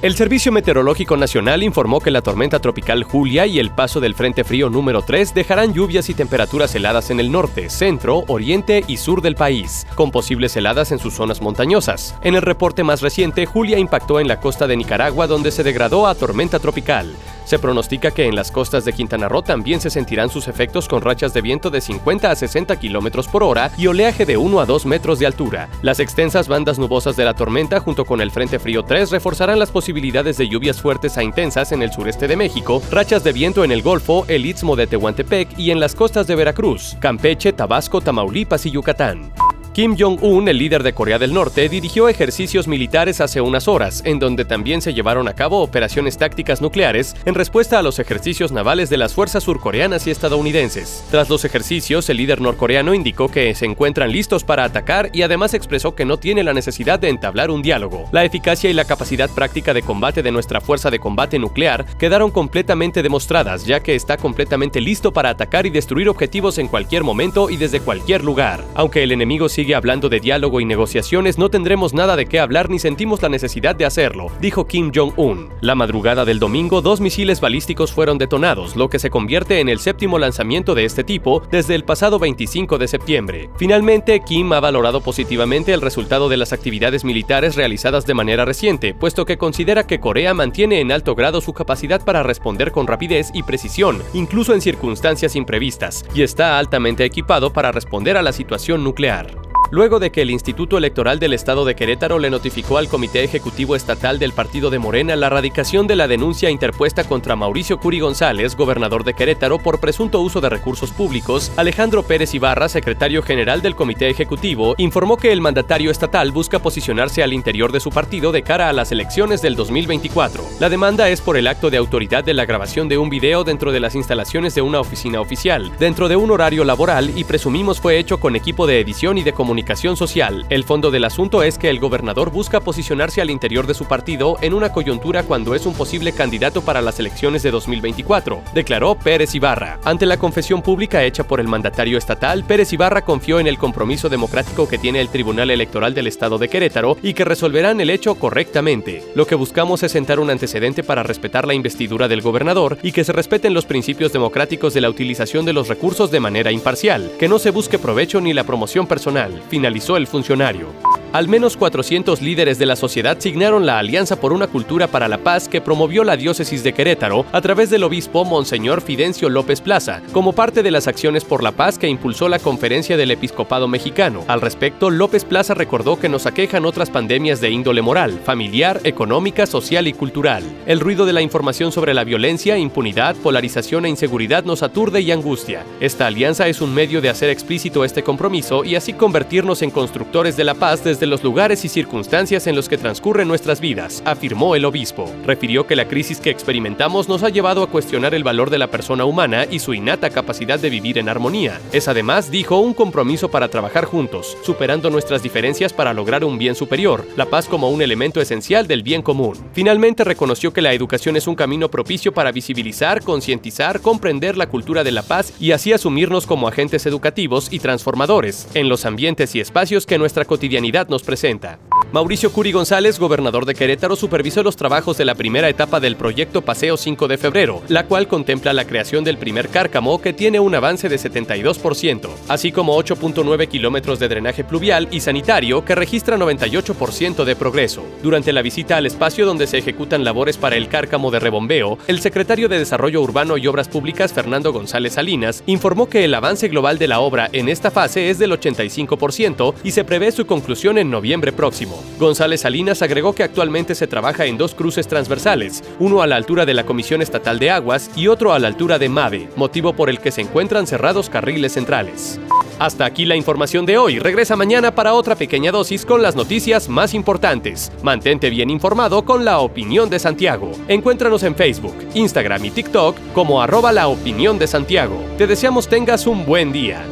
El Servicio Meteorológico Nacional informó que la tormenta tropical Julia y el paso del Frente Frío número 3 dejarán lluvias y temperaturas heladas en el norte, centro, oriente y sur del país, con posibles heladas en sus zonas montañosas. En el reporte más reciente, Julia impactó en la costa de Nicaragua donde se degradó a tormenta tropical. Se pronostica que en las costas de Quintana Roo también se sentirán sus efectos con rachas de viento de 50 a 60 kilómetros por hora y oleaje de 1 a 2 metros de altura. Las extensas bandas nubosas de la tormenta, junto con el Frente Frío 3, reforzarán las posibilidades de lluvias fuertes a intensas en el sureste de México, rachas de viento en el Golfo, el Istmo de Tehuantepec y en las costas de Veracruz, Campeche, Tabasco, Tamaulipas y Yucatán. Kim Jong-un, el líder de Corea del Norte, dirigió ejercicios militares hace unas horas, en donde también se llevaron a cabo operaciones tácticas nucleares en respuesta a los ejercicios navales de las fuerzas surcoreanas y estadounidenses. Tras los ejercicios, el líder norcoreano indicó que se encuentran listos para atacar y además expresó que no tiene la necesidad de entablar un diálogo. La eficacia y la capacidad práctica de combate de nuestra fuerza de combate nuclear quedaron completamente demostradas, ya que está completamente listo para atacar y destruir objetivos en cualquier momento y desde cualquier lugar. Aunque el enemigo sigue hablando de diálogo y negociaciones, no tendremos nada de qué hablar ni sentimos la necesidad de hacerlo, dijo Kim Jong-un. La madrugada del domingo, dos misiles balísticos fueron detonados, lo que se convierte en el séptimo lanzamiento de este tipo desde el pasado 25 de septiembre. Finalmente, Kim ha valorado positivamente el resultado de las actividades militares realizadas de manera reciente, puesto que considera que Corea mantiene en alto grado su capacidad para responder con rapidez y precisión, incluso en circunstancias imprevistas, y está altamente equipado para responder a la situación nuclear luego de que el Instituto Electoral del Estado de Querétaro le notificó al Comité Ejecutivo Estatal del Partido de Morena la radicación de la denuncia interpuesta contra Mauricio Curi González, gobernador de Querétaro, por presunto uso de recursos públicos, Alejandro Pérez Ibarra, secretario general del Comité Ejecutivo, informó que el mandatario estatal busca posicionarse al interior de su partido de cara a las elecciones del 2024. La demanda es por el acto de autoridad de la grabación de un video dentro de las instalaciones de una oficina oficial, dentro de un horario laboral y presumimos fue hecho con equipo de edición y de comunicación comunicación social. El fondo del asunto es que el gobernador busca posicionarse al interior de su partido en una coyuntura cuando es un posible candidato para las elecciones de 2024, declaró Pérez Ibarra. Ante la confesión pública hecha por el mandatario estatal, Pérez Ibarra confió en el compromiso democrático que tiene el Tribunal Electoral del Estado de Querétaro y que resolverán el hecho correctamente. Lo que buscamos es sentar un antecedente para respetar la investidura del gobernador y que se respeten los principios democráticos de la utilización de los recursos de manera imparcial, que no se busque provecho ni la promoción personal finalizó el funcionario. Al menos 400 líderes de la sociedad signaron la Alianza por una Cultura para la Paz que promovió la diócesis de Querétaro a través del obispo Monseñor Fidencio López Plaza, como parte de las acciones por la paz que impulsó la Conferencia del Episcopado Mexicano. Al respecto, López Plaza recordó que nos aquejan otras pandemias de índole moral, familiar, económica, social y cultural. El ruido de la información sobre la violencia, impunidad, polarización e inseguridad nos aturde y angustia. Esta alianza es un medio de hacer explícito este compromiso y así convertirnos en constructores de la paz desde de los lugares y circunstancias en los que transcurren nuestras vidas, afirmó el obispo. Refirió que la crisis que experimentamos nos ha llevado a cuestionar el valor de la persona humana y su innata capacidad de vivir en armonía. Es además, dijo, un compromiso para trabajar juntos, superando nuestras diferencias para lograr un bien superior, la paz como un elemento esencial del bien común. Finalmente reconoció que la educación es un camino propicio para visibilizar, concientizar, comprender la cultura de la paz y así asumirnos como agentes educativos y transformadores en los ambientes y espacios que nuestra cotidianidad nos presenta. Mauricio Curi González, gobernador de Querétaro, supervisó los trabajos de la primera etapa del proyecto Paseo 5 de febrero, la cual contempla la creación del primer cárcamo que tiene un avance de 72%, así como 8.9 kilómetros de drenaje pluvial y sanitario que registra 98% de progreso. Durante la visita al espacio donde se ejecutan labores para el cárcamo de rebombeo, el secretario de Desarrollo Urbano y Obras Públicas, Fernando González Salinas, informó que el avance global de la obra en esta fase es del 85% y se prevé su conclusión en noviembre próximo. González Salinas agregó que actualmente se trabaja en dos cruces transversales, uno a la altura de la Comisión Estatal de Aguas y otro a la altura de MAVE, motivo por el que se encuentran cerrados carriles centrales. Hasta aquí la información de hoy. Regresa mañana para otra pequeña dosis con las noticias más importantes. Mantente bien informado con la opinión de Santiago. Encuéntranos en Facebook, Instagram y TikTok como arroba la opinión de Santiago. Te deseamos tengas un buen día.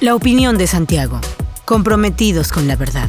La opinión de Santiago. Comprometidos con la verdad.